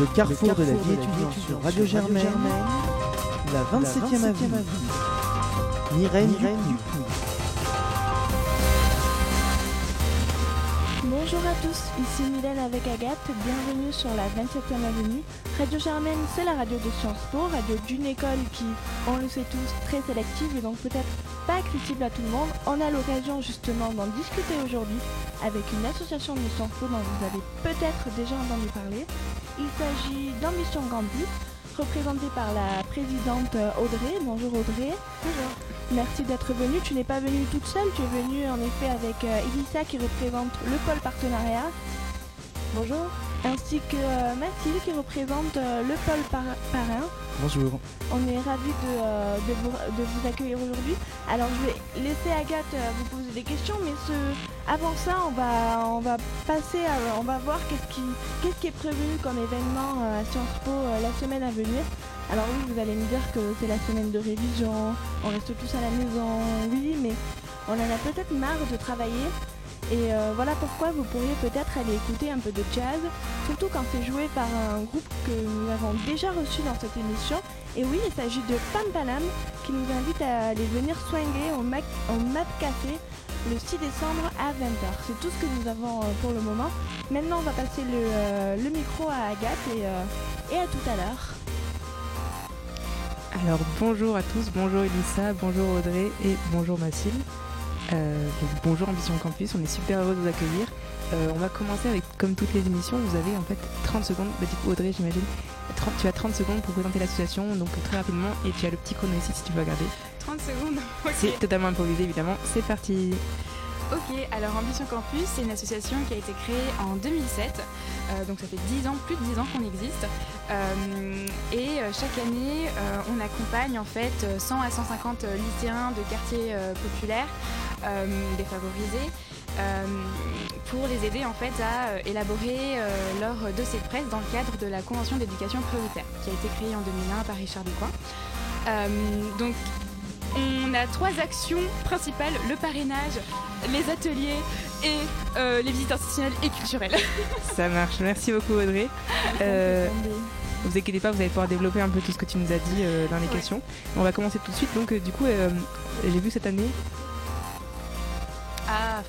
Le carrefour, de la vie étudiante sur Radio Germaine, la 27e avenue. Myrène Dupuis. Bonjour à tous, ici Mylène avec Agathe, bienvenue sur la 27e avenue. Radio Germaine, c'est la radio de Sciences Po, radio d'une école qui, on le sait tous, très sélective et donc peut-être pas accessible à tout le monde. On a l'occasion justement d'en discuter aujourd'hui avec une association de Sciences Po dont vous avez peut-être déjà entendu parler. Il s'agit d'Ambition Gambit, représentée par la présidente Audrey. Bonjour Audrey. Bonjour. Merci d'être venue. Tu n'es pas venue toute seule, tu es venue en effet avec euh, Elissa qui représente le pôle partenariat. Bonjour. Ainsi que euh, Mathilde qui représente euh, le pôle par- parrain. Bonjour. On est ravis de, euh, de vous, de vous accueillir aujourd'hui. Alors je vais laisser Agathe vous poser des questions, mais ce, avant ça, on va, on va passer, à- on va voir qu'est-ce qui, est prévu comme événement à Sciences Po la semaine à venir. Alors oui, vous allez me dire que c'est la semaine de révision, on reste tous à la maison, oui, mais on en a peut-être marre de travailler. Et euh, voilà pourquoi vous pourriez peut-être aller écouter un peu de jazz, surtout quand c'est joué par un groupe que nous avons déjà reçu dans cette émission. Et oui, il s'agit de Pam Panam qui nous invite à aller venir swinguer au, Mac- au Map Café le 6 décembre à 20h. C'est tout ce que nous avons euh, pour le moment. Maintenant, on va passer le, euh, micro à Agathe et, et à tout à l'heure. Alors bonjour à tous, bonjour Elissa, bonjour Audrey et bonjour Mathilde. Euh, donc, bonjour Ambition Campus, on est super heureux de vous accueillir. Euh, on va commencer avec, comme toutes les émissions, vous avez en fait 30 secondes, bah, du coup Audrey j'imagine, 30 tu as 30 secondes pour présenter l'association, donc très rapidement, et tu as le petit chrono ici si tu veux regarder. 30 secondes. C'est totalement improvisé évidemment, c'est parti Ok, alors Ambition Campus, c'est une association qui a été créée en 2007. Euh, donc ça fait 10 ans, plus de 10 ans qu'on existe. Euh, et chaque année, euh, on accompagne en fait euh, 100 à 150 lycéens de quartiers populaires défavorisés. euh, pour les aider en fait à euh, élaborer euh, leur dossier de presse dans le cadre de la Convention d'éducation prioritaire qui a été créée en 2001 par Richard Descoings. Euh, donc on a trois actions principales, le parrainage, les ateliers et euh, les visites institutionnelles et culturelles. Ça marche, merci beaucoup Audrey. Euh, vous inquiétez pas, vous allez pouvoir développer un peu tout ce que tu nous as dit euh, dans les Ouais. questions. On va commencer tout de suite, donc euh, du coup, euh, j'ai vu cette année, Ah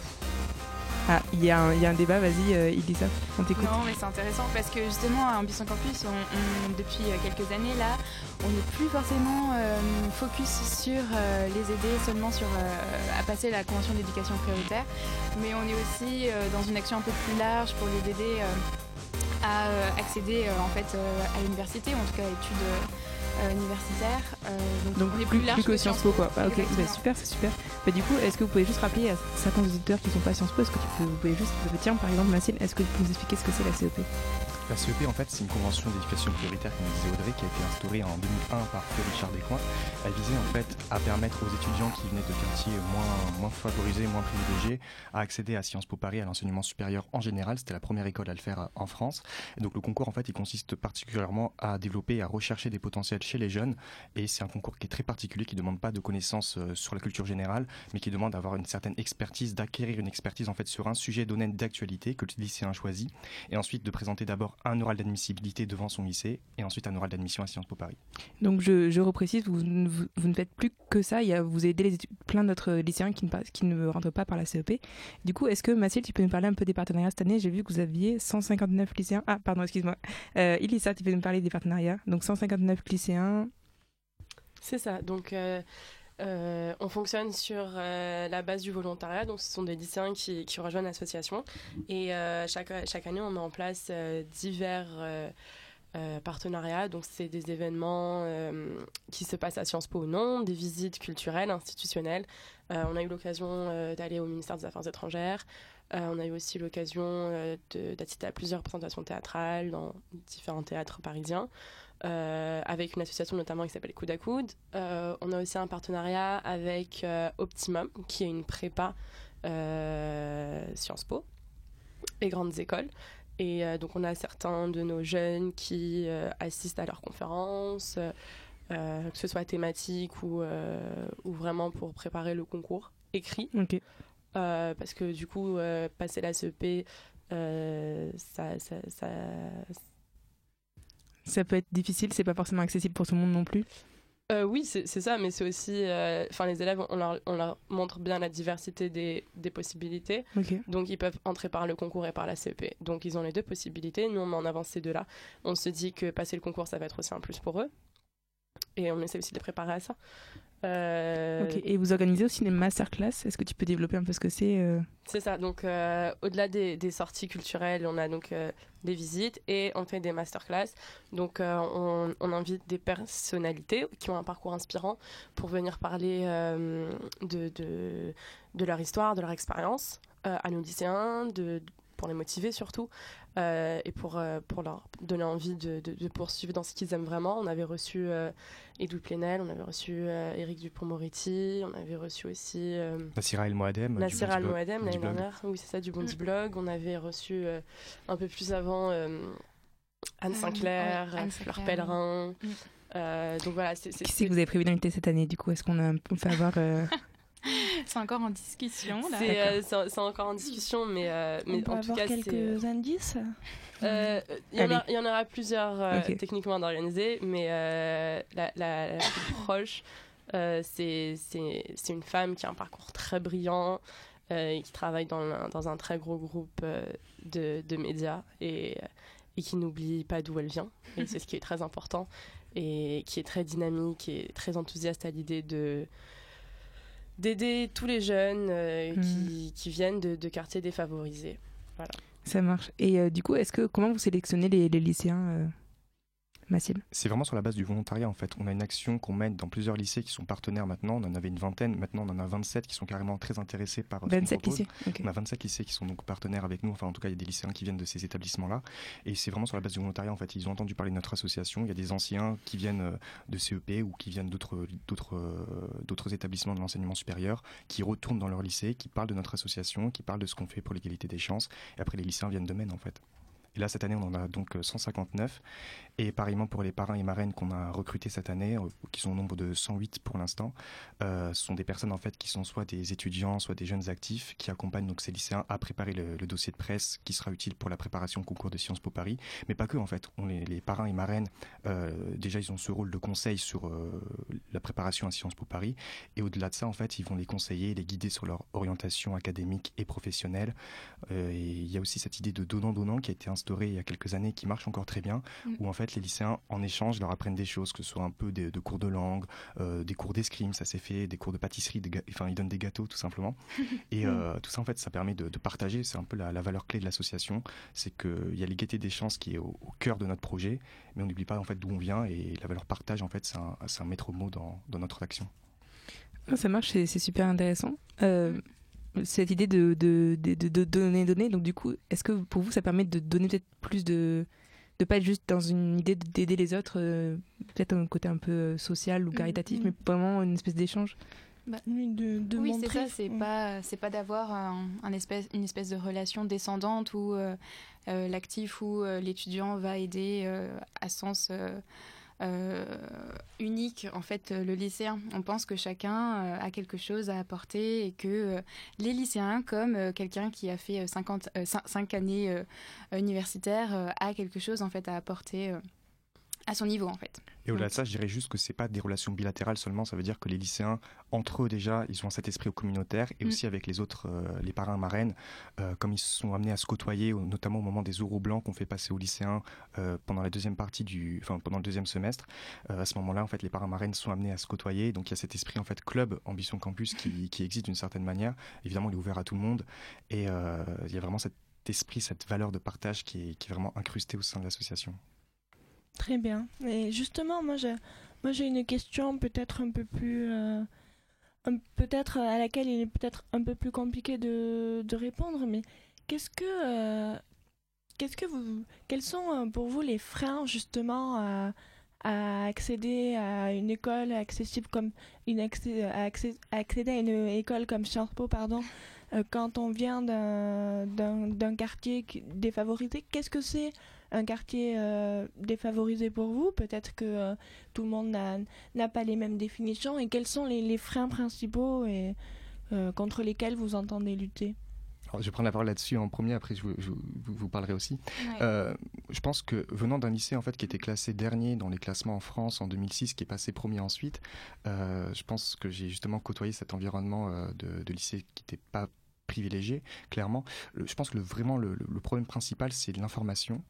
ah, il y, a un- il y a un débat, vas-y euh, Elisa, on t'écoute. non mais c'est intéressant parce que justement à Ambition Campus, on, on- depuis euh, quelques années là, on n'est plus forcément euh, focus sur euh, les aider seulement sur à passer la convention d'éducation prioritaire, mais on est aussi dans une action un peu plus large pour les aider à accéder en fait à l'université, ou en tout cas à études euh, universitaires. Euh, donc, Donc on est plus, plus large plus que Sciences Po quoi. Ah, ok, bah, super, c'est super. Bah, du coup, est-ce que vous pouvez juste rappeler à certains auditeurs qui sont pas Sciences Po, est-ce que tu peux, vous pouvez juste, tiens par exemple Mathilde, est-ce que tu peux nous expliquer ce que c'est la CEP La CEP, en fait, c'est une convention d'éducation prioritaire, comme disait Audrey, qui a été instaurée en 2001 par Feu Richard Descoings. Elle visait en fait à permettre aux étudiants qui venaient de quartiers moins, moins favorisés, moins privilégiés, à accéder à Sciences Po Paris, à l'enseignement supérieur en général. C'était la première école à le faire euh, en France. Donc le concours, en fait, il consiste particulièrement à développer à rechercher des potentiels chez les jeunes. Et c'est un concours qui est très particulier, qui ne demande pas de connaissances euh, sur la culture générale, mais qui demande d'avoir une certaine expertise, d'acquérir une expertise en fait sur un sujet donné d'actualité que le lycéen choisit et ensuite de présenter d'abord un oral d'admissibilité devant son lycée et ensuite un oral d'admission à Sciences Po Paris. Donc je, je reprécise, vous, ne- vous, vous ne faites plus que ça, il y a, vous aidez les plein d'autres lycéens qui ne, qui ne rentrent pas par la CEP. Du coup, est-ce que Mathilde, tu peux nous parler un peu des partenariats cette année? J'ai vu que vous aviez 159 lycéens. Ah, pardon, excuse-moi. Euh, tu peux nous parler des partenariats Donc 159 lycéens. C'est ça. Donc, euh, euh, on fonctionne sur euh, la base du volontariat. Donc, ce sont des lycéens qui, rejoignent l'association. Et euh, chaque, chaque année, on met en place divers partenariats. Donc, c'est des événements qui se passent à Sciences Po ou non, des visites culturelles, institutionnelles. On a eu l'occasion d'aller au ministère des Affaires étrangères. On a eu aussi l'occasion d'assister à plusieurs présentations théâtrales dans différents théâtres parisiens euh, avec une association notamment qui s'appelle Coude à Coude. Euh, on a aussi un partenariat avec euh, Optimum, qui est une prépa Sciences Po et grandes écoles. Et donc on a certains de nos jeunes qui assistent à leurs conférences, que ce soit thématique ou, ou vraiment pour préparer le concours écrit. Euh, parce que du coup, euh, passer la CEP, euh, ça, ça, ça, ça peut être difficile, c'est pas forcément accessible pour tout le monde non plus. Euh, oui, c'est ça, mais c'est aussi. euh, Enfin, les élèves, on leur, on leur montre bien la diversité des, des possibilités. Donc, ils peuvent entrer par le concours et par la CEP. Donc, ils ont les deux possibilités. Nous, on met en avant ces deux-là. On se dit que passer le concours, ça va être aussi un plus pour eux. Et on essaie aussi de les préparer à ça. Euh. Et vous organisez aussi des masterclass. Est-ce que tu peux développer un peu ce que c'est euh C'est ça. Donc, euh, au-delà des, des sorties culturelles, on a donc des visites et on fait des masterclass. Donc, on, on invite des personnalités qui ont un parcours inspirant pour venir parler de, de, de leur histoire, de leur expérience à nos lycéens, de, pour les motiver surtout et pour, euh, pour leur donner envie de, de- de poursuivre dans ce qu'ils aiment vraiment. On avait reçu euh, Edoui Plenel, on avait reçu euh, Éric Dupont-Moretti, on avait reçu aussi. euh, Nassira El Moadem. du Nassir Al Bondi Moadem Blog. l'année dernière, oui c'est ça, du Bondi Blog. On avait reçu euh, un peu plus avant euh, Anne Euh, Sinclair, ouais, Anne Fleur Sinclair, Pellerin. Euh, donc voilà, c'est Qui c'est que vous avez prévu d'inviter cette année du coup? Est-ce qu'on a un peu fait avoir euh, C'est encore en discussion c'est, euh, encore en discussion, mais, euh, mais On peut en tout avoir cas, c'est. quelques indices? Euh, Il y, en y aura plusieurs euh, techniquement d'organiser, mais euh, la, la- la plus proche, euh, c'est une femme qui a un parcours très brillant, euh, et qui travaille dans un, dans un très gros groupe euh, de, de médias et, et qui n'oublie pas d'où elle vient. Et c'est ce qui est très important, et qui est très dynamique et très enthousiaste à l'idée de d'aider tous les jeunes euh, Mhm. qui, qui viennent de, de quartiers défavorisés. Ça marche. Et euh, du coup, est-ce que comment vous sélectionnez les, les lycéens euh, C'est vraiment sur la base du volontariat en fait. On a une action qu'on mène dans plusieurs lycées qui sont partenaires maintenant. On en avait une vingtaine, maintenant on en a 27 qui sont carrément très intéressés par ce qu'on 27 propose. lycées. On a 27 lycées qui sont donc partenaires avec nous. Enfin, en tout cas, il y a des lycéens qui viennent de ces établissements-là. Et c'est vraiment sur la base du volontariat. En fait, ils ont entendu parler de notre association. Il y a des anciens qui viennent euh, de CEP ou qui viennent d'autres d'autres euh, d'autres établissements de l'enseignement supérieur, qui retournent dans leur lycée, qui parlent de notre association, qui parlent de ce qu'on fait pour l'égalité des chances. Et après, les lycéens viennent de Maine, en fait. Et là, cette année, on en a donc euh, 159. Et pareillement pour les parrains et marraines qu'on a recrutés cette année, euh, qui sont au nombre de 108 pour l'instant, euh, ce sont des personnes en fait qui sont soit des étudiants, soit des jeunes actifs qui accompagnent donc ces lycéens à préparer le, dossier de presse qui sera utile pour la préparation au concours de Sciences Po Paris. Mais pas que en fait. Les, parrains et marraines, euh, déjà ils ont ce rôle de conseil sur euh, la préparation à Sciences Po Paris. Et au-delà de ça, en fait, ils vont les conseiller, les guider sur leur orientation académique et professionnelle. Euh, et il y a aussi cette idée de donnant-donnant qui a été il y a quelques années, qui marche encore très bien, Mm. où en fait les lycéens, en échange, leur apprennent des choses, que ce soit un peu des- de cours de langue, euh, des cours d'escrime, ça s'est fait, des cours de pâtisserie, des enfin ils donnent des gâteaux tout simplement. Et euh, tout ça en fait, ça permet de, de partager, c'est un peu la, la valeur clé de l'association, c'est qu'il y a l'égalité des chances qui est au, au cœur de notre projet, mais on n'oublie pas en fait d'où on vient et la valeur partage en fait, c'est un, c'est un maître mot dans, dans notre action. Ah, ça marche, c'est c'est super intéressant. Euh, cette idée de, de, de, donner, donner, donc du coup, est-ce que pour vous, ça permet de donner peut-être plus de. de pas être juste dans une idée d'aider les autres, euh, peut-être un côté un peu euh, social ou caritatif, Mhm. mais vraiment une espèce d'échange? De, de oui, c'est ça. C'est Mm. pas, c'est pas d'avoir un, un espèce, une espèce de relation descendante où euh, l'actif ou euh, l'étudiant va aider euh, à sens unique en fait euh, le lycéen. On pense que chacun euh, a quelque chose à apporter et que euh, les lycéens, comme euh, quelqu'un qui a fait 50, 5 années euh, universitaires, euh, a quelque chose en fait à apporter euh, à son niveau en fait. Et au-delà de ça, je dirais juste que c'est pas des relations bilatérales seulement. Ça veut dire que les lycéens, entre eux déjà, ils ont cet esprit au communautaire et Mm. aussi avec les autres, euh, les parrains marraines, euh, comme ils se sont amenés à se côtoyer, notamment au moment des oraux blancs qu'on fait passer aux lycéens euh, pendant la deuxième partie du, enfin pendant le deuxième semestre. À ce moment-là, en fait, les parrains marraines sont amenés à se côtoyer. Donc il y a cet esprit en fait club, ambition campus qui, qui existe d'une certaine manière. Évidemment, il est ouvert à tout le monde et il y a vraiment cet esprit, cette valeur de partage qui est, qui est vraiment incrustée au sein de l'association. Très bien. Et justement, moi, j'ai, moi, j'ai une question peut-être un peu plus, euh, peut-être à laquelle il est peut-être un peu plus compliqué de, répondre. Mais qu'est-ce que, euh, qu'est-ce que vous, quels sont euh, pour vous les freins justement à, accéder à une école accessible comme une accé- à accéder à une école comme Sciences Po, pardon, quand on vient d'un, d'un, quartier défavorisé? Qu'est-ce que c'est un quartier euh, défavorisé pour vous Peut-être que euh, tout le monde n'a, pas les mêmes définitions. Et quels sont les, les freins principaux et, euh, contre lesquels vous entendez lutter? Je vais prendre la parole là-dessus en premier, après je, vous, parlerai aussi. Euh, je pense que venant d'un lycée en fait qui était classé dernier dans les classements en France en 2006, qui est passé premier ensuite, euh, je pense que j'ai justement côtoyé cet environnement euh, de, de, lycée qui n'était pas privilégié, clairement. je pense que vraiment le, problème principal, c'est l'information.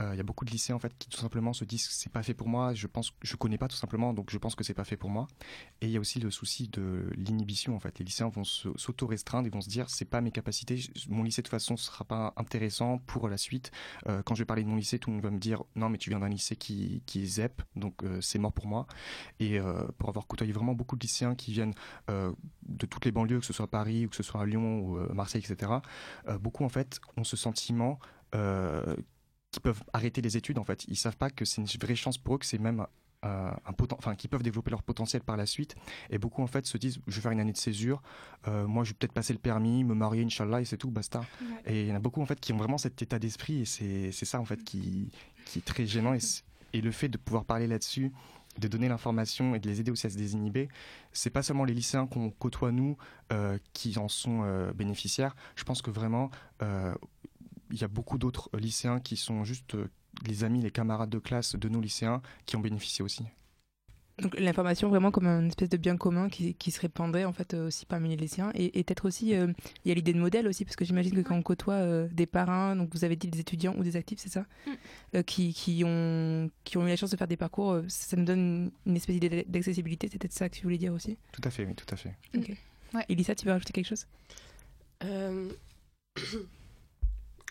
Euh, il y a beaucoup de lycées en fait qui tout simplement se disent c'est pas fait pour moi. Je pense, je connais pas tout simplement, donc je pense que c'est pas fait pour moi. Et il y a aussi le souci de l'inhibition en fait. Les lycéens vont s'auto restreindre, ils vont se dire c'est pas mes capacités. Mon lycée de toute façon sera pas intéressant pour la suite. Euh, quand je vais parler de mon lycée, tout le monde va me dire non mais tu viens d'un lycée qui, qui est ZEP, donc euh, c'est mort pour moi. Et pour avoir côtoyé vraiment beaucoup de lycéens qui viennent de toutes les banlieues, que ce soit Paris ou que ce soit à Lyon ou Marseille, etc. beaucoup en fait ont ce sentiment qui peuvent arrêter les études en fait. Ils savent pas que c'est une vraie chance pour eux, que c'est même euh, un enfin qui peuvent développer leur potentiel par la suite. Et beaucoup en fait se disent, je vais faire une année de césure, euh, moi je vais peut-être passer le permis, me marier, inchallah, et c'est tout, basta. Et il y en a beaucoup en fait qui ont vraiment cet état d'esprit, et c'est ça en fait qui, qui est très gênant. Et, et le fait de pouvoir parler là-dessus, de donner l'information et de les aider aussi à se désinhiber, c'est pas seulement les lycéens qu'on côtoie nous euh, qui en sont bénéficiaires. Je pense que vraiment il y a beaucoup d'autres lycéens qui sont juste euh, les amis, les camarades de classe de nos lycéens qui ont bénéficié aussi. Donc l'information vraiment comme une espèce de bien commun qui, qui se répandrait en fait euh, aussi parmi les lycéens et, peut-être aussi euh, il y a l'idée de modèle aussi parce que j'imagine que quand on côtoie des parrains donc vous avez dit des étudiants ou des actifs c'est ça mm. qui, qui, ont qui ont eu la chance de faire des parcours ça nous donne une, espèce d'idée d'accessibilité c'est peut-être ça que tu voulais dire aussi tout à fait oui tout à fait ok ouais. Elisa tu veux rajouter quelque chose?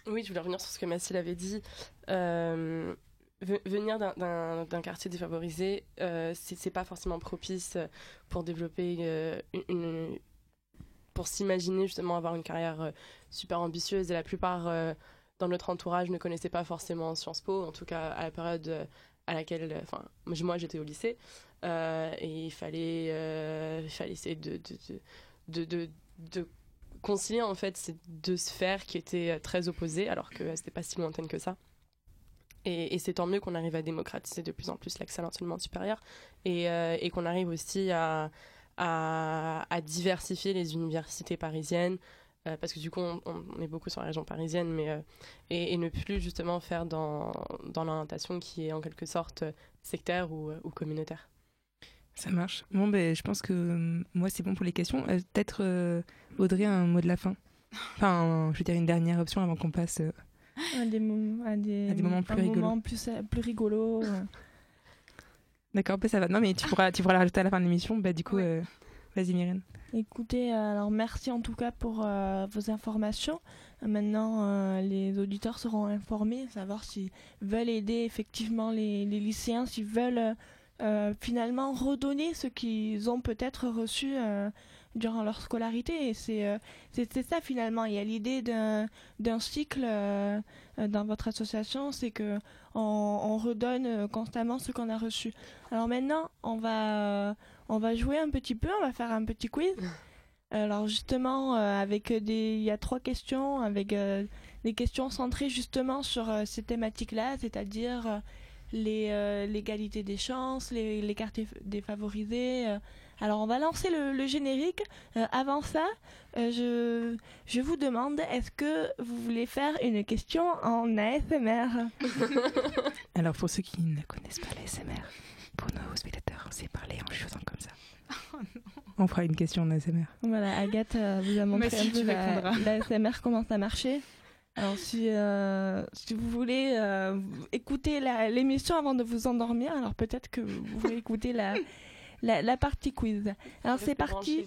Oui, je voulais revenir sur ce que Mathilde avait dit. Euh, venir d'un quartier défavorisé, euh, c'est pas forcément propice pour développer euh, pour s'imaginer justement avoir une carrière euh, super ambitieuse. Et la plupart dans notre entourage ne connaissaient pas forcément Sciences Po, en tout cas à la période à laquelle, enfin, moi j'étais au lycée, et il fallait, il fallait essayer de concilier en fait ces deux sphères qui étaient euh, très opposées alors que c'était pas si lointaine que ça. Et, c'est tant mieux qu'on arrive à démocratiser de plus en plus l'accès à l'enseignement supérieur et, euh, qu'on arrive aussi à, diversifier les universités parisiennes. Euh, parce que du coup, on, est beaucoup sur la région parisienne, mais et, ne plus justement faire dans, dans l'orientation qui est en quelque sorte sectaire ou communautaire. Ça marche. Bon, ben, je pense que euh, moi, c'est bon pour les questions. Euh, peut-être, euh, Audrey, un mot de la fin. Enfin, je veux dire, une dernière option avant qu'on passe à, des à, des, des, moments plus rigolos. plus, plus rigolos. D'accord, ben, ça va. Non, mais tu pourras, tu pourras la rajouter à la fin de l'émission. Bah, du coup, vas-y, Myrène. Écoutez, alors merci en tout cas pour vos informations. Maintenant, les auditeurs seront informés, savoir s'ils veulent aider effectivement les, les lycéens, s'ils veulent euh, finalement redonner ce qu'ils ont peut-être reçu euh, durant leur scolarité. Et c'est euh, c'est ça finalement. Il y a l'idée d'un cycle dans votre association, c'est que on, redonne constamment ce qu'on a reçu. Alors maintenant, on va on va jouer un petit peu, on va faire un petit quiz. Alors justement, avec des, il y a trois questions, avec des questions centrées justement sur ces thématiques-là, c'est-à-dire l'égalité des chances, les, les quartiers défavorisés. Euh. Alors on va lancer le, générique. Euh, avant ça, je, je vous demande, est-ce que vous voulez faire une question en ASMR Alors pour ceux qui ne connaissent pas l'ASMR, pour nos spectateurs, c'est parler en chuchotant comme ça. Oh on fera une question en ASMR. Voilà, Agathe vous a montré un peu l'ASMR, comment ça marchait. Alors si, euh, si vous voulez euh, écouter l'émission avant de vous endormir, alors peut-être que vous voulez écouter la, la, la partie quiz. Alors c'est parti.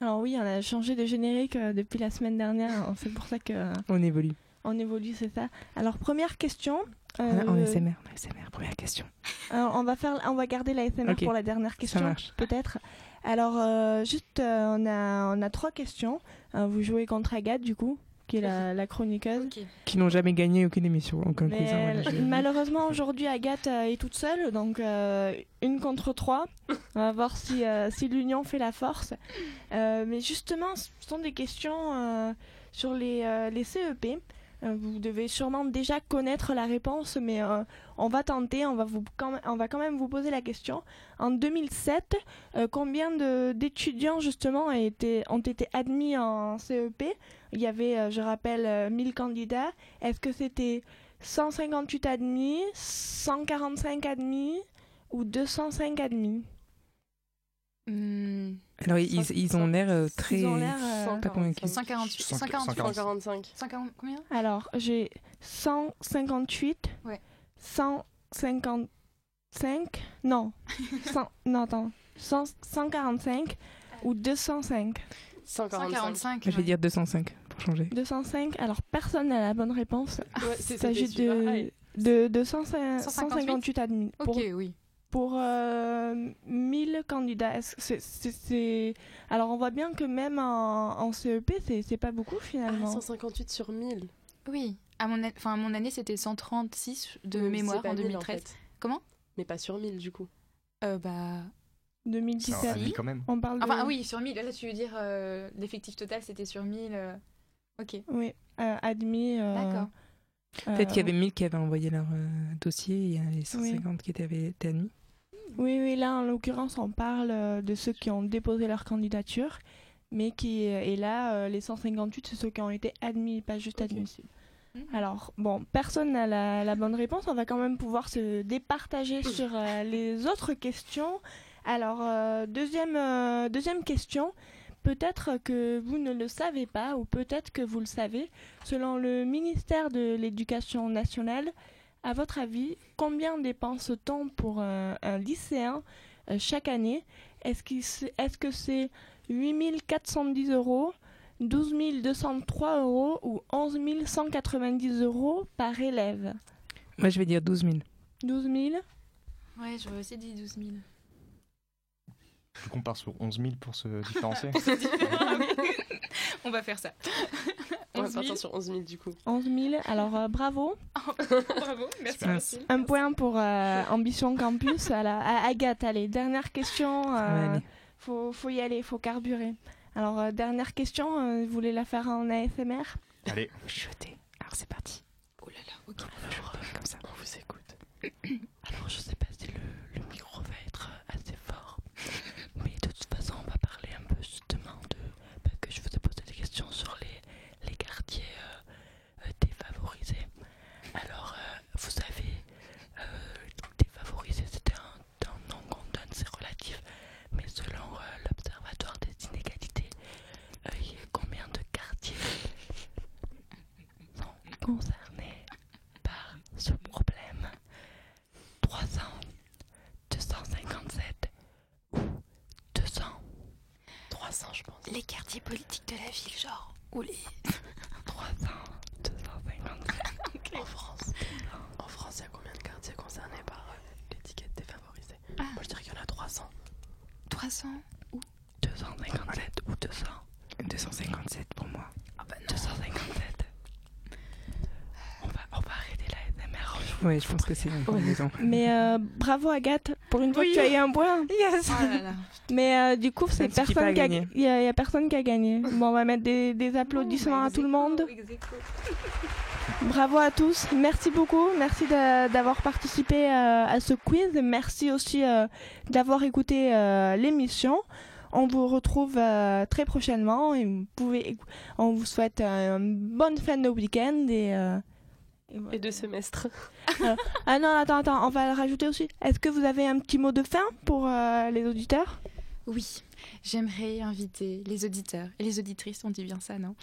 Alors oui, on a changé de générique euh, depuis la semaine dernière. C'est pour ça que... On évolue on évolue, c'est ça. Alors, première question. Euh, en ASMR, première question. on, va faire, on va garder la SMR pour la dernière question, peut-être. Alors, euh, juste, euh, on, a, on a trois questions. vous jouez contre Agathe, du coup, qui est la, chroniqueuse. Qui n'ont jamais gagné aucune émission. Aucun malheureusement, aujourd'hui, Agathe est toute seule, donc une contre trois. On va voir si, si l'union fait la force. mais justement, ce sont des questions sur les, euh, les CEP. Euh, vous devez sûrement déjà connaître la réponse, mais euh, on va tenter, on va, vous, quand on va quand même vous poser la question. En 2007, euh, combien d'étudiants justement ont été admis en CEP Il y avait, je rappelle, euh, 1000 candidats. Est-ce que c'était 158 admis, 145 admis ou 205 admis? Alors, ils, ils ont l'air euh, très. Ils ont l'air, euh, pas convaincus. 148. 140. 148. 145. 140 combien Alors, j'ai 158, Ouais. 155, non, 100, non, attends, 100 145 ou 205 145. 145. Je vais dire 205 pour changer. 205, alors personne n'a la bonne réponse. Ouais, c'est- high. de, de, de 105 158? 158 admis. Pour, Ok, oui. Pour euh, 1000 candidats, c'est- c'est- c'est- Alors, on voit bien que même en, en CEP, c'est c'est pas beaucoup Ah, finalement. 158 sur 1000. Oui. À mon, a- enfin, à mon année, c'était 136 de Donc, mémoire en 1000, 2013. fait. Comment? Mais pas sur 1000 du coup. Euh, bah. 2017, C'est un ami quand même. on parle de... Enfin, ah oui, sur 1000. Là, tu veux dire euh, l'effectif total, c'était sur 1000. euh, Ok. Oui, euh, admis. euh, D'accord. Peut-être qu'il y euh, avait 1000 qui avaient envoyé leur euh, dossier et il y a les 150 qui étaient, avaient été admis. Oui, oui, là en l'occurrence on parle euh, de ceux qui ont déposé leur candidature, mais qui et là euh, les 158 c'est ceux qui ont été admis, pas juste admissibles. Mhm. Alors bon, personne n'a la, la bonne réponse, on va quand même pouvoir se départager sur euh, les autres questions. Alors euh, deuxième euh, deuxième question. Peut-être que vous ne le savez pas ou peut-être que vous le savez. Selon le ministère de l'Éducation nationale, à votre avis, combien dépense-t-on pour un, un lycéen euh, chaque année? Est-ce que c'est 8 410 euros, 12 203 euros ou 11 190 euros par élève? Moi, je vais dire 12 000. 12 000 Ouais, j'aurais aussi dit 12 000. Coup, on part sur 11 000 pour se différencier. On va faire ça. On va 11 000. partir sur 11 000 du coup. 11 000, alors euh, bravo. Bravo, merci. Maxime. Un point pour euh, Ambition Campus. À, la, à Agathe, allez, dernière question. Euh, faut, faut y aller, faut carburer. Alors, euh, dernière question, euh, vous voulez la faire en ASMR Allez, Chuchoter. Alors, c'est parti. Oh là là, ok. Comme ça. On vous écoute. Alors, je sais pas si le, le micro va être assez fort, mais de toute façon, on va parler un peu justement de. bah, que je vous ai posé des questions sur les, les quartiers euh, euh, défavorisés. Alors, euh, vous savez, euh, défavorisé, c'était un, un nom qu'on donne, c'est relatif, mais selon euh, l'Observatoire des inégalités, euh, il y a combien de quartiers sont concernés par ce problème 300, 257 ou 200 300 je pense. Les quartiers politiques de la ville, genre. Ou les. 300, 257. En France. En France, il y a combien de quartiers concernés par euh, l'étiquette défavorisée? Ah. Moi je dirais qu'il y en a 300. 300 257 ou 200 257 pour moi. Ah bah non. 257. On va, on va arrêter la Ouais, je pense que c'est une bonne raison. Mais euh, bravo Agathe, pour une fois que tu as eu un point. Yes Oh là là. Mais euh, du coup, c'est personne qui a, il y a, il y a personne qui a gagné. Bon, on va mettre des, des applaudissements à tout le monde. Bravo à tous. Merci beaucoup. Merci d'a- d'avoir participé euh, à ce quiz. Merci aussi euh, d'avoir écouté euh, l'émission. On vous retrouve euh, très prochainement et vous pouvez, on vous souhaite euh, une bonne fin de week-end et, euh, et voilà. Et de semestre. Ah non, attends, attends, on va le rajouter aussi. Est-ce que vous avez un petit mot de fin pour euh, les auditeurs? Oui, j'aimerais inviter les auditeurs et les auditrices, on dit bien ça, non?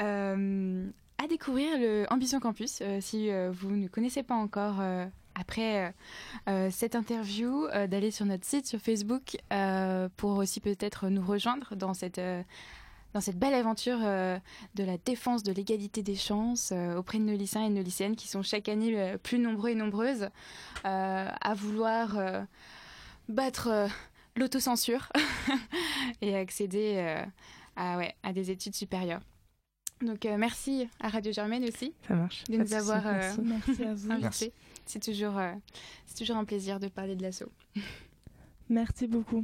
Euh, À découvrir le Ambition Campus, euh, si euh, vous ne connaissez pas encore. euh, après cette interview, euh, d'aller sur notre site sur Facebook euh, pour aussi peut-être nous rejoindre dans cette, euh, dans cette belle aventure euh, de la défense de l'égalité des chances euh, auprès de nos lycéens et de nos lycéennes qui sont chaque année euh, plus nombreux et nombreuses euh, à vouloir euh, battre euh, l'autocensure et accéder euh, à, ouais, à des études supérieures. Donc euh, merci à Radio Germaine aussi Ça marche. de nous avoir euh, Merci, merci à vous. invités. C'est toujours, euh, c'est toujours un plaisir de parler de l'assaut. Merci beaucoup.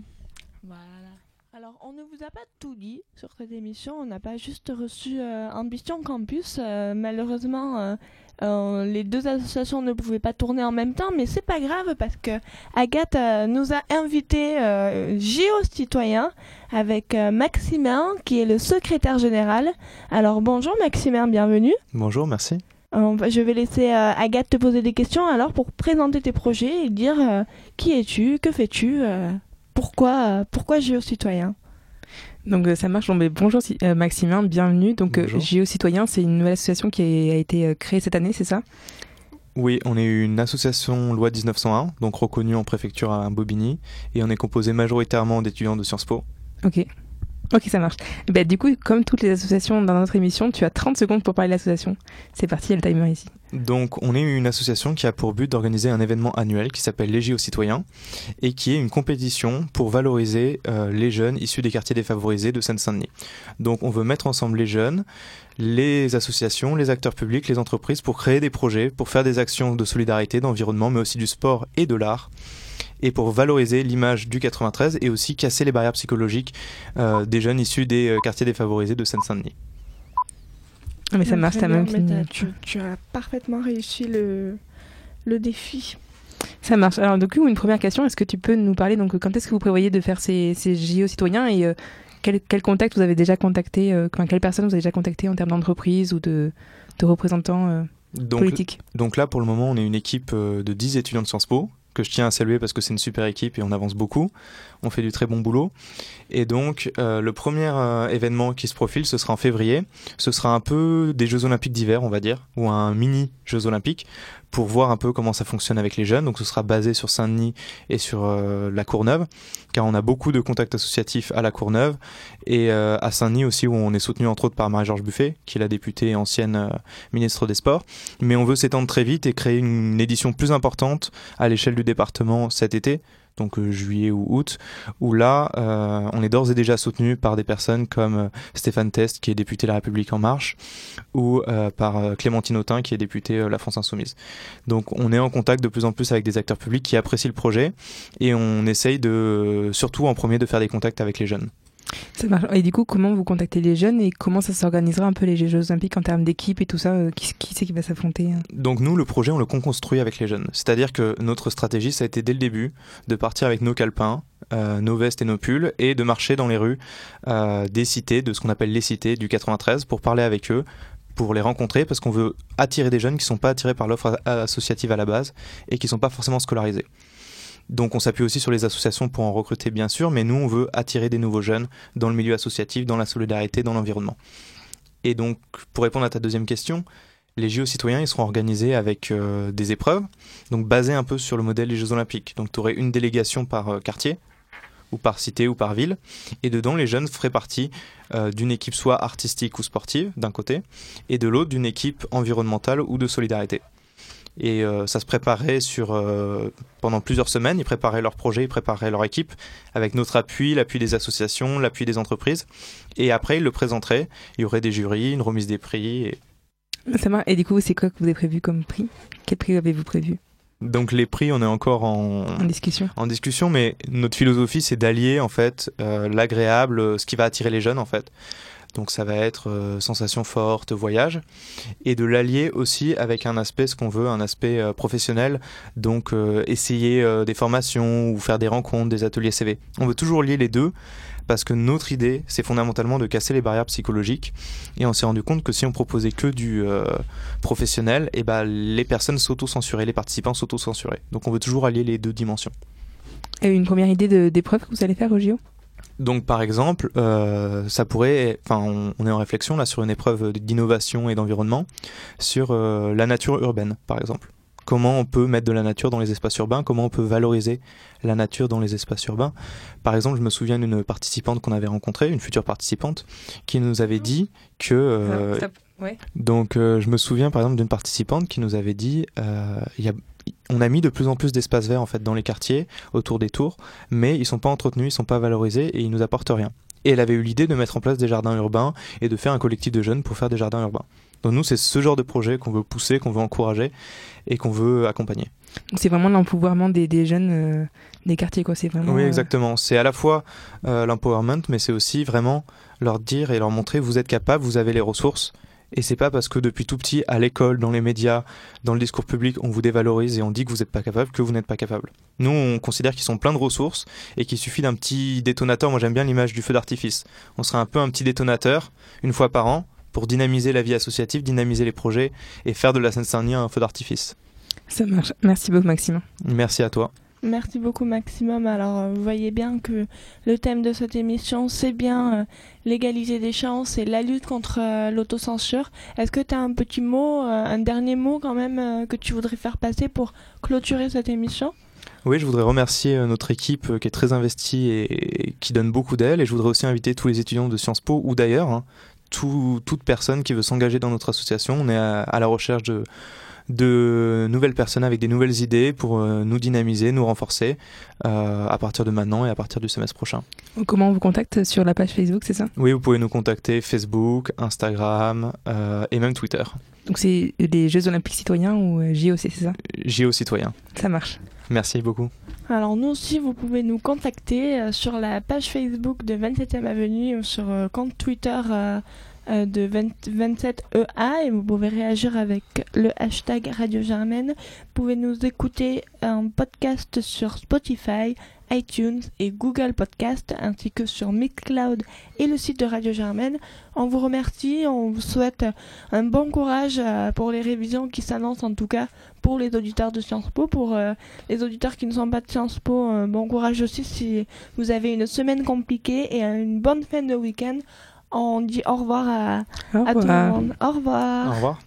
Voilà. Alors, on ne vous a pas tout dit sur cette émission. On n'a pas juste reçu euh, Ambition Campus. Euh, malheureusement, euh, les deux associations ne pouvaient pas tourner en même temps, mais c'est pas grave parce que Agathe nous a invités euh, géo-citoyens avec Maximin, qui est le secrétaire général. Alors, bonjour Maximin, bienvenue. Bonjour, merci. Je vais laisser Agathe te poser des questions alors pour présenter tes projets et dire qui es-tu, que fais-tu, pourquoi, pourquoi géo-citoyen? Donc euh, ça marche. Bon, mais bonjour euh, Maximin, bienvenue. Donc euh, Bonjour. Géo Citoyen, c'est une nouvelle association qui a, a été euh, créée cette année, c'est ça? Oui, on est une association loi 1901, donc reconnue en préfecture à Bobigny, et on est composé majoritairement d'étudiants de Sciences Po. Ok. Ok, ça marche. Ben, du coup, comme toutes les associations dans notre émission, tu as 30 secondes pour parler de l'association. C'est parti, il y a le timer ici. Donc on est une association qui a pour but d'organiser un événement annuel qui s'appelle Les JO citoyens, et qui est une compétition pour valoriser euh, les jeunes issus des quartiers défavorisés de Seine-Saint-Denis. Donc on veut mettre ensemble les jeunes, les associations, les acteurs publics, les entreprises pour créer des projets, pour faire des actions de solidarité, d'environnement, mais aussi du sport et de l'art. Et pour valoriser l'image du 93 et aussi casser les barrières psychologiques euh, des jeunes issus des euh, quartiers défavorisés de Seine-Saint-Denis. Ah, mais ça Donc, marche, t'as même tu, tu as parfaitement réussi le, le défi. Ça marche. Alors, du coup, une première question, est-ce que tu peux nous parler, donc, quand est-ce que vous prévoyez de faire ces, ces JO citoyens et euh, quel, quel contact vous avez déjà contacté, euh, enfin, quelle personne vous avez déjà contacté en termes d'entreprise ou de, de représentants euh, Donc, politiques? Donc là, pour le moment, on est une équipe de 10 étudiants de Sciences Po, que je tiens à saluer parce que c'est une super équipe et on avance beaucoup. On fait du très bon boulot. Et donc, euh, le premier euh, événement qui se profile, ce sera en février. Ce sera un peu des Jeux Olympiques d'hiver, on va dire, ou un mini Jeux Olympiques, pour voir un peu comment ça fonctionne avec les jeunes. Donc, ce sera basé sur Saint-Denis et sur euh, la Courneuve, car on a beaucoup de contacts associatifs à la Courneuve et à Saint-Denis aussi, où on est soutenu entre autres par Marie-Georges Buffet, qui est la députée et ancienne ministre des Sports mais on veut s'étendre très vite et créer une édition plus importante à l'échelle du département cet été, donc euh, juillet ou août, où là, euh, on est d'ores et déjà soutenu par des personnes comme euh, Stéphane Test, qui est député La République En Marche, ou par Clémentine Autain, qui est députée La France Insoumise. Donc on est en contact de plus en plus avec des acteurs publics qui apprécient le projet, et on essaye de, surtout en premier, de faire des contacts avec les jeunes. Ça marche. Et du coup, comment vous contactez les jeunes et comment ça s'organisera un peu les Jeux Olympiques en termes d'équipe et tout ça euh, Qui, c'est qui va s'affronter hein? Donc nous, le projet, on le construit avec les jeunes. C'est-à-dire que notre stratégie, ça a été dès le début de partir avec nos calepins, euh, nos vestes et nos pulls, et de marcher dans les rues euh, des cités, de ce qu'on appelle les cités du 93, pour parler avec eux, pour les rencontrer, parce qu'on veut attirer des jeunes qui ne sont pas attirés par l'offre associative à la base et qui ne sont pas forcément scolarisés. Donc on s'appuie aussi sur les associations pour en recruter bien sûr, mais nous on veut attirer des nouveaux jeunes dans le milieu associatif, dans la solidarité, dans l'environnement. Et donc pour répondre à ta deuxième question, les JO citoyens ils seront organisés avec euh, des épreuves, donc basées un peu sur le modèle des Jeux Olympiques. Donc tu aurais une délégation par euh, quartier, ou par cité ou par ville, et dedans les jeunes feraient partie euh, d'une équipe soit artistique ou sportive d'un côté, et de l'autre d'une équipe environnementale ou de solidarité. Et euh, ça se préparait sur euh, pendant plusieurs semaines. Ils préparaient leur projet, ils préparaient leur équipe avec notre appui, l'appui des associations, l'appui des entreprises. Et après, ils le présenteraient. Il y aurait des jurys, une remise des prix. Et... Ça marche. Et du coup, c'est quoi que vous avez prévu comme prix? Quel prix avez-vous prévu? Donc les prix, on est encore en, en discussion en discussion, mais notre philosophie, c'est d'allier en fait euh, l'agréable, ce qui va attirer les jeunes en fait. Donc ça va être euh, sensation forte, voyage, et de l'allier aussi avec un aspect, ce qu'on veut, un aspect euh, professionnel, donc euh, essayer euh, des formations ou faire des rencontres, des ateliers CV. On veut toujours lier les deux parce que notre idée, c'est fondamentalement de casser les barrières psychologiques, et on s'est rendu compte que si on proposait que du professionnel, et ben les personnes s'auto-censuraient, les participants s'auto-censuraient. Donc on veut toujours allier les deux dimensions. Et une première idée d'épreuve que vous allez faire au JO Donc par exemple, euh, ça pourrait, enfin on, est en réflexion là sur une épreuve d'innovation et d'environnement sur euh, la nature urbaine par exemple. Comment on peut mettre de la nature dans les espaces urbains Comment on peut valoriser la nature dans les espaces urbains Par exemple, je me souviens d'une participante qu'on avait rencontrée, une future participante, qui nous avait dit que euh, Stop. Ouais. donc, euh, je me souviens par exemple d'une participante qui nous avait dit euh, il y a, on a mis de plus en plus d'espaces verts en fait dans les quartiers autour des tours, mais ils sont pas entretenus, ils sont pas valorisés et ils nous apportent rien. Et elle avait eu l'idée de mettre en place des jardins urbains et de faire un collectif de jeunes pour faire des jardins urbains. Donc nous, c'est ce genre de projet qu'on veut pousser, qu'on veut encourager et qu'on veut accompagner. C'est vraiment l'empouvoirment des, des jeunes euh, des quartiers, quoi. C'est vraiment. Oui, exactement. C'est à la fois l'empowerment, mais c'est aussi vraiment leur dire et leur montrer vous êtes capable, vous avez les ressources. Et c'est pas parce que depuis tout petit, à l'école, dans les médias, dans le discours public, on vous dévalorise et on dit que vous n'êtes pas capable, que vous n'êtes pas capable. Nous, on considère qu'ils sont pleins de ressources et qu'il suffit d'un petit détonateur. Moi, j'aime bien l'image du feu d'artifice. On serait un peu un petit détonateur, une fois par an, pour dynamiser la vie associative, dynamiser les projets et faire de la Seine-Saint-Denis un feu d'artifice. Ça marche. Merci beaucoup, Maxime. Merci à toi. Merci beaucoup Maximum. Alors euh, vous voyez bien que le thème de cette émission c'est bien euh, l'égalité des chances et la lutte contre euh, l'autocensure. Est-ce que tu as un petit mot, euh, un dernier mot quand même que tu voudrais faire passer pour clôturer cette émission? Oui, je voudrais remercier notre équipe qui est très investie et, qui donne beaucoup d'elle. Et je voudrais aussi inviter tous les étudiants de Sciences Po ou d'ailleurs, hein, tout- toute personne qui veut s'engager dans notre association. On est à la recherche de, de nouvelles personnes avec des nouvelles idées pour euh, nous dynamiser, nous renforcer euh, à partir de maintenant et à partir du semestre prochain. Comment on vous contacte sur la page Facebook, c'est ça? Oui, vous pouvez nous contacter Facebook, Instagram euh, et même Twitter. Donc c'est les Jeux Olympiques Citoyens ou JOC, c'est ça? Géo Citoyen. Ça marche. Merci beaucoup. Alors nous aussi, vous pouvez nous contacter sur la page Facebook de 27e Avenue ou sur compte Twitter de 20 27EA et vous pouvez réagir avec le hashtag Radio Germaine. Vous pouvez nous écouter en podcast sur Spotify, iTunes et Google Podcast ainsi que sur Mixcloud et le site de Radio Germaine. On vous remercie, on vous souhaite un bon courage euh, pour les révisions qui s'annoncent en tout cas pour les auditeurs de Sciences Po, pour euh, les auditeurs qui ne sont pas de Sciences Po, euh, bon courage aussi si vous avez une semaine compliquée et une bonne fin de week-end. On dit au revoir à, Au à tout le monde. Au revoir. Au revoir.